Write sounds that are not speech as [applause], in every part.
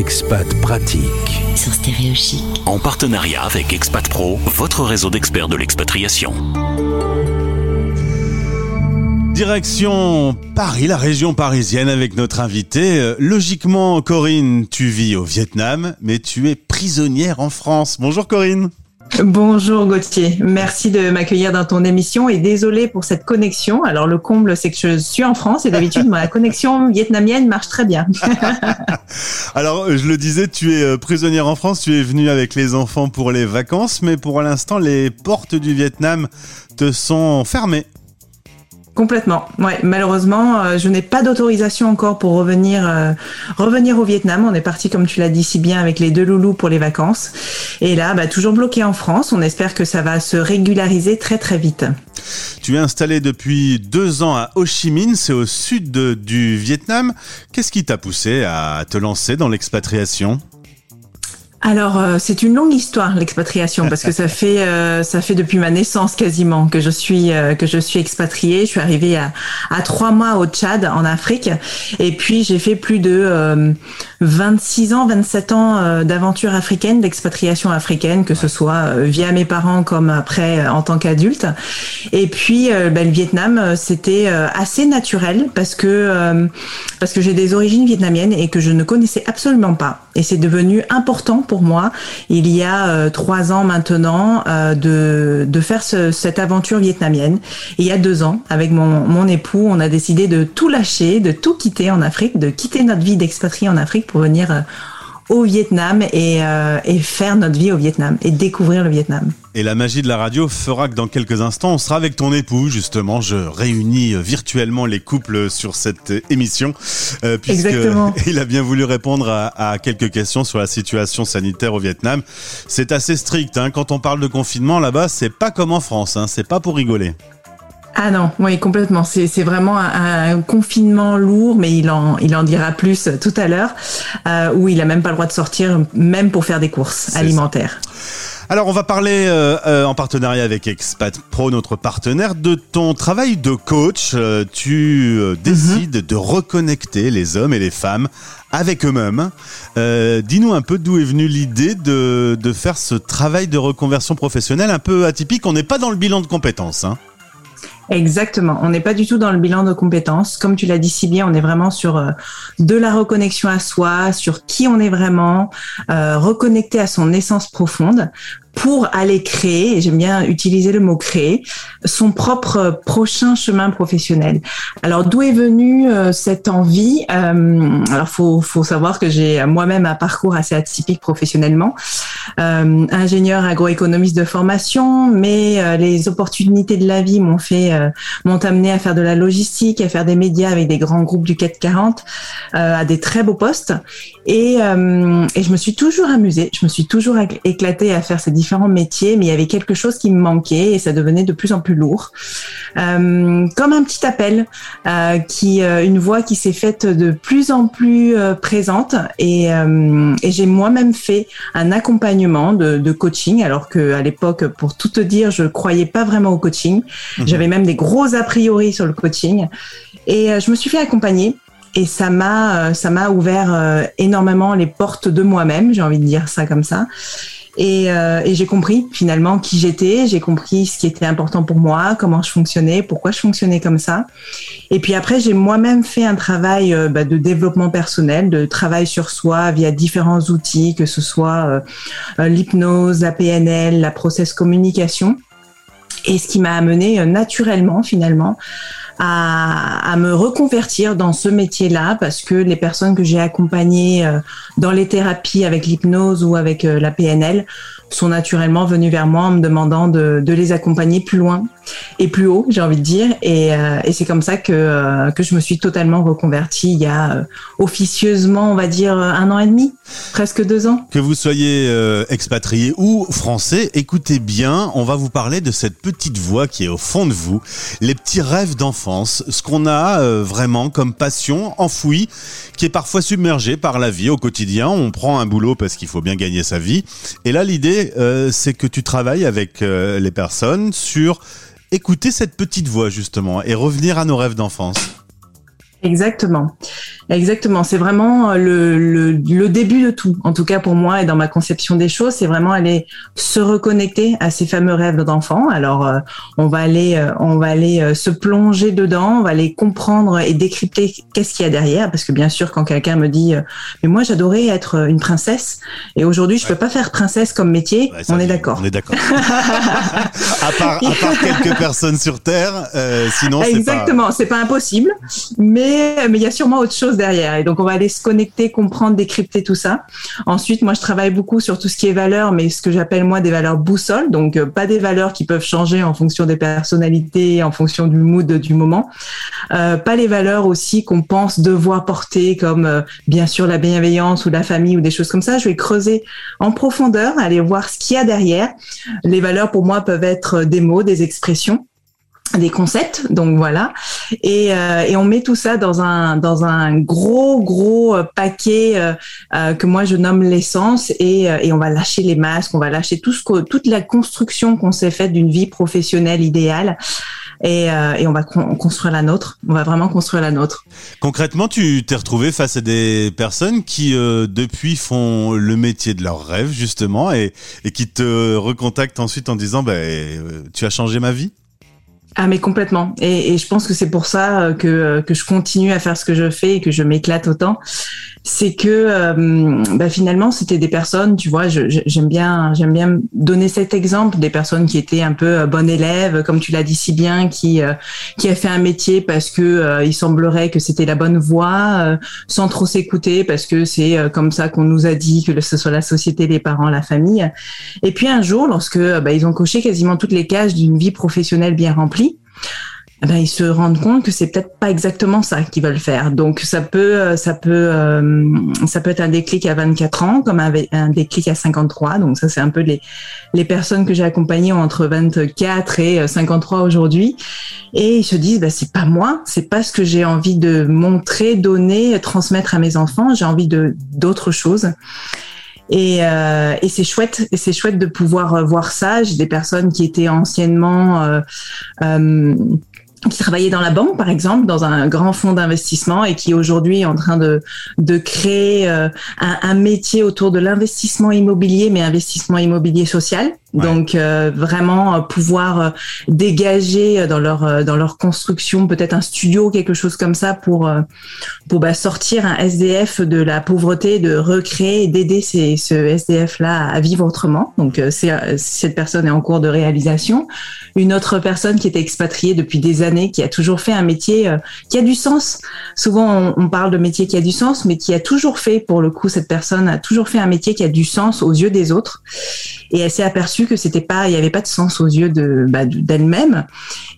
Expat Pratique. Sur Stéréo Chic. En partenariat avec Expat Pro, votre réseau d'experts de l'expatriation. Direction Paris, la région parisienne, avec notre invité. Euh, Logiquement, Corinne, tu vis au Vietnam, mais tu es prisonnière en France. Bonjour Corinne. Bonjour Gauthier, merci de m'accueillir dans ton émission et désolé pour cette connexion. Alors le comble c'est que je suis en France et d'habitude ma connexion vietnamienne marche très bien. [laughs] Alors je le disais, tu es euh, prisonnière en France, tu es venue avec les enfants pour les vacances, mais pour l'instant les portes du Vietnam te sont fermées. Complètement. Malheureusement, euh, je n'ai pas d'autorisation encore pour revenir euh, revenir au Vietnam. On est parti, comme tu l'as dit si bien, avec les deux loulous pour les vacances. Et là, bah, toujours bloqué en France. On espère que ça va se régulariser très très vite. Tu es installé depuis deux ans à Ho Chi Minh, c'est au sud du Vietnam. Qu'est-ce qui t'a poussé à te lancer dans l'expatriation? Alors euh, c'est une longue histoire l'expatriation parce que ça [laughs] fait euh, ça fait depuis ma naissance quasiment que je suis euh, que je suis expatriée. Je suis arrivée à à trois mois au Tchad en Afrique et puis j'ai fait plus de euh, 26 ans 27 ans euh, d'aventure africaine d'expatriation africaine que ce soit euh, via mes parents comme après euh, en tant qu'adulte. Et puis ben, le Vietnam c'était euh, assez naturel parce que euh, parce que j'ai des origines vietnamiennes et que je ne connaissais absolument pas. Et c'est devenu important pour moi, il y a euh, trois ans maintenant, euh, de, de faire ce- cette aventure vietnamienne. Et il y a deux ans, avec mon, mon époux, on a décidé de tout lâcher, de tout quitter en Afrique, de quitter notre vie d'expatrié en Afrique pour venir euh, au Vietnam et, euh, et faire notre vie au Vietnam et découvrir le Vietnam. Et la magie de la radio fera que dans quelques instants, on sera avec ton époux, justement. Je réunis euh, virtuellement les couples sur cette émission, euh, puisque Exactement. [laughs] il a bien voulu répondre à, à quelques questions sur la situation sanitaire au Vietnam. C'est assez strict, hein. Quand on parle de confinement là-bas, c'est pas comme en France, hein. C'est pas pour rigoler. Ah non, oui, complètement. C'est c'est vraiment un, un confinement lourd, mais il en, il en dira plus tout à l'heure, euh, où il a même pas le droit de sortir, même pour faire des courses alimentaires. Alors, on va parler euh, euh, en partenariat avec Expat Pro, notre partenaire, de ton travail de coach. Euh, tu euh, décides de reconnecter les hommes et les femmes avec eux-mêmes. Euh, Dis-nous un peu d'où est venue l'idée de, de faire ce travail de reconversion professionnelle un peu atypique. On n'est pas dans le bilan de compétences. Hein. Exactement. On n'est pas du tout dans le bilan de compétences. Comme tu l'as dit si bien, on est vraiment sur euh, de la reconnexion à soi, sur qui on est vraiment, euh, reconnecter à son essence profonde pour aller créer, et j'aime bien utiliser le mot créer, son propre prochain chemin professionnel. Alors d'où est venue euh, cette envie? Euh, Alors faut faut savoir que j'ai moi-même un parcours assez atypique professionnellement, euh, ingénieur agroéconomiste de formation, mais euh, les opportunités de la vie m'ont fait euh, m'ont amené à faire de la logistique, à faire des médias avec des grands groupes du CAC 40, euh, à des très beaux postes. Et, et je me suis toujours amusée, je me suis toujours écl- éclatée à faire ces différents métiers, mais il y avait quelque chose qui me manquait et ça devenait de plus en plus lourd. Euh, comme un petit appel, euh, qui euh, une voix qui s'est faite de plus en plus présente et, et j'ai moi-même fait un accompagnement de, de coaching alors que à l'époque pour tout te dire je croyais pas vraiment au coaching. J'avais même des gros a priori sur le coaching. Et je me suis fait accompagner et ça m'a ça m'a ouvert énormément les portes de moi-même j'ai envie de dire ça comme ça et, euh, et j'ai compris finalement qui j'étais, j'ai compris ce qui était important pour moi, comment je fonctionnais, pourquoi je fonctionnais comme ça. Et puis après, j'ai moi-même fait un travail euh, bah, de développement personnel, de travail sur soi via différents outils, que ce soit euh, euh, l'hypnose, la PNL, la process communication. Et ce qui m'a amené euh, naturellement finalement à, me reconvertir dans ce métier-là parce que les personnes que j'ai accompagnées euh, dans les thérapies avec l'hypnose ou avec euh, la PNL sont naturellement venues vers moi en me demandant de, de les accompagner plus loin et plus haut, j'ai envie de dire. Et, euh, et c'est comme ça que, euh, que je me suis totalement reconvertie il y a euh, officieusement, on va dire, un an et demi, presque deux ans. Que vous soyez expatrié ou français, écoutez bien, on va vous parler de cette petite voix qui est au fond de vous, les petits rêves d'enfance, ce qu'on a vraiment comme passion enfouie, qui est parfois submergée par la vie au quotidien. On prend un boulot parce qu'il faut bien gagner sa vie. Et là, l'idée, euh, c'est que tu travailles avec euh, les personnes sur écouter cette petite voix justement et revenir à nos rêves d'enfance. Exactement. Exactement, c'est vraiment le, le, le, début de tout. En tout cas pour moi et dans ma conception des choses, c'est vraiment aller se reconnecter à ces fameux rêves d'enfant. Alors euh, on va aller, euh, on va aller euh, se plonger dedans, on va aller comprendre et décrypter qu'est-ce qu'il y a derrière. Parce que bien sûr, quand quelqu'un me dit, mais moi j'adorais être une princesse et aujourd'hui je peux pas faire princesse comme métier, on, est d'accord. On est d'accord. [laughs] à, part, à part quelques personnes sur terre, sinon exactement, c'est pas impossible, mais mais il y a sûrement autre chose derrière. Et donc, on va aller se connecter, comprendre, décrypter tout ça. Ensuite, moi, je travaille beaucoup sur tout ce qui est valeurs, mais ce que j'appelle moi des valeurs boussole. Donc, euh, pas des valeurs qui peuvent changer en fonction des personnalités, en fonction du mood du moment. Euh, pas les valeurs aussi qu'on pense devoir porter, comme euh, bien sûr la bienveillance ou la famille ou des choses comme ça. Je vais creuser en profondeur, aller voir ce qu'il y a derrière. Les valeurs, pour moi, peuvent être des mots, des expressions des concepts donc voilà. Et, euh, et on met tout ça dans un dans un gros gros euh, paquet euh, que moi je nomme l'essence et, et on va lâcher les masques on va lâcher toute la construction qu'on s'est faite d'une vie professionnelle idéale. Et, et on va construire la nôtre. On va vraiment construire la nôtre. Concrètement tu t'es retrouvé face à des personnes qui depuis font le métier de leur rêve justement et, et qui te recontactent ensuite en disant ben tu as changé ma vie? Ah mais complètement. Et, et je pense que c'est pour ça euh, que, euh, que je continue à faire ce que je fais et que je m'éclate autant c'est que euh, bah, finalement c'était des personnes, tu vois, j'aime bien j'aime bien donner cet exemple des personnes qui étaient un peu bonnes élèves, comme tu l'as dit si bien, qui qui a fait un métier parce que il semblerait que c'était la bonne voie, sans trop s'écouter parce que c'est comme ça qu'on nous a dit que ce soit la société, les parents, la famille. Et puis un jour, lorsque bah, ils ont coché quasiment toutes les cases d'une vie professionnelle bien remplie ben, ils se rendent compte que c'est peut-être pas exactement ça qu'ils veulent faire. Donc ça peut, euh, ça peut, euh, ça peut être un déclic à 24 ans, comme un, déclic à 53. Donc ça c'est un peu les les personnes que j'ai accompagnées entre 24 et 53 euh, aujourd'hui, et ils se disent bah c'est pas moi, c'est pas ce que j'ai envie de montrer, donner, transmettre à mes enfants. J'ai envie de d'autres choses. Et, euh, et c'est chouette, et c'est chouette de pouvoir voir ça. J'ai des personnes qui étaient anciennement euh, euh, qui travaillait dans la banque, par exemple, dans un grand fonds d'investissement et qui aujourd'hui est en train de, de créer euh, un, métier autour de l'investissement immobilier, mais investissement immobilier social. Donc euh, vraiment euh, pouvoir dégager dans leur dans leur construction peut-être un studio quelque chose comme ça pour pour bah, sortir un SDF de la pauvreté, de recréer, d'aider ces, ce SDF là à vivre autrement. Donc c'est cette personne est en cours de réalisation. Une autre personne qui était expatriée depuis des années qui a toujours fait un métier euh, qui a du sens. Souvent, on, parle de métier qui a du sens, mais qui a toujours fait, pour le coup, cette personne a toujours fait un métier qui a du sens aux yeux des autres. Et elle s'est aperçue que c'était pas, il y avait pas de sens aux yeux de bah, d'elle-même.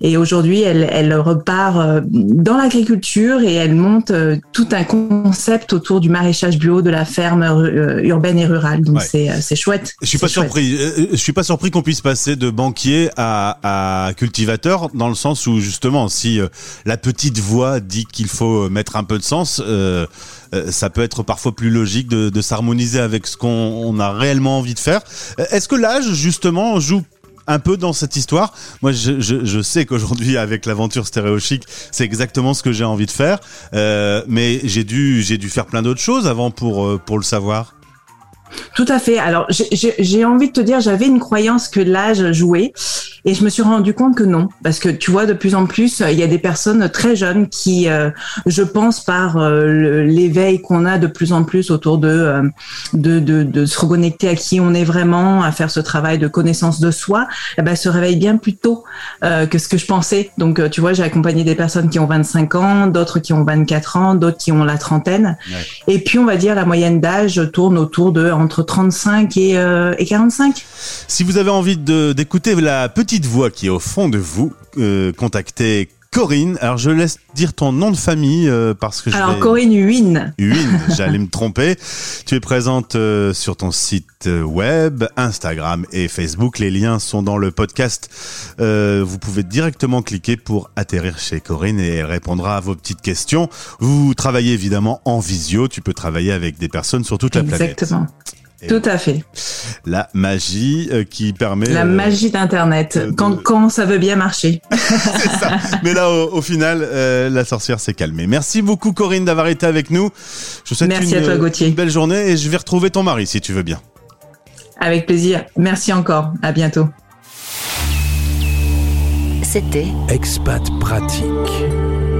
Et aujourd'hui, elle, elle repart euh, dans l'agriculture et elle monte euh, tout un concept autour du maraîchage bio, de la ferme urbaine et rurale. Donc c'est c'est chouette. Je suis pas surpris. Je suis pas surpris qu'on puisse passer de banquier à, à cultivateur dans le sens où justement si euh, la petite voix dit qu'il faut mettre un peu de sens, euh, euh, ça peut être parfois plus logique de, s'harmoniser avec ce qu'on a réellement envie de faire. Est-ce que l'âge, justement, joue un peu dans cette histoire? Moi, je, sais qu'aujourd'hui, [laughs] avec l'aventure stéréochique, c'est exactement ce que j'ai envie de faire. mais j'ai dû, j'ai dû faire plein d'autres choses avant pour, pour le savoir. Tout à fait. Alors, j'ai envie de te dire, j'avais une croyance que l'âge jouait. Et je me suis rendu compte que non, parce que tu vois de plus en plus, il y a des personnes très jeunes qui, euh, je pense, par euh, l'éveil qu'on a de plus en plus autour de, euh, de, de, de, se reconnecter à qui on est vraiment, à faire ce travail de connaissance de soi, eh ben, se réveillent bien plus tôt que ce que je pensais. Donc, tu vois, j'ai accompagné des personnes qui ont 25 ans, d'autres qui ont 24 ans, d'autres qui ont la trentaine. Et puis, on va dire, la moyenne d'âge tourne autour de entre 35 et, et 45. Si vous avez envie d'écouter la petite petite voix qui est au fond de vous, euh, contactez Corinne. Alors je laisse dire ton nom de famille euh, parce que je Alors Corinne Huyn. Huyn, [laughs] j'allais me tromper. Tu es présente euh, sur ton site web, Instagram et Facebook. Les liens sont dans le podcast. vous pouvez directement cliquer pour atterrir chez Corinne et elle répondra à vos petites questions. Vous travaillez évidemment en visio. Tu peux travailler avec des personnes sur toute la planète. Exactement. Tout à fait. La magie euh, qui permet. La euh, magie d'Internet, de- quand, quand ça veut bien marcher. [laughs] c'est ça. Mais là, au, au final, euh, la sorcière s'est calmée. Merci beaucoup, Corinne, d'avoir été avec nous. Je vous souhaite Merci une, à toi, Gauthier. une belle journée et je vais retrouver ton mari si tu veux bien. Avec plaisir. Merci encore. À bientôt. C'était Expat Pratique.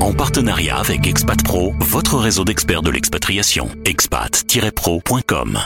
En partenariat avec Expat Pro, votre réseau d'experts de l'expatriation. expat-pro.com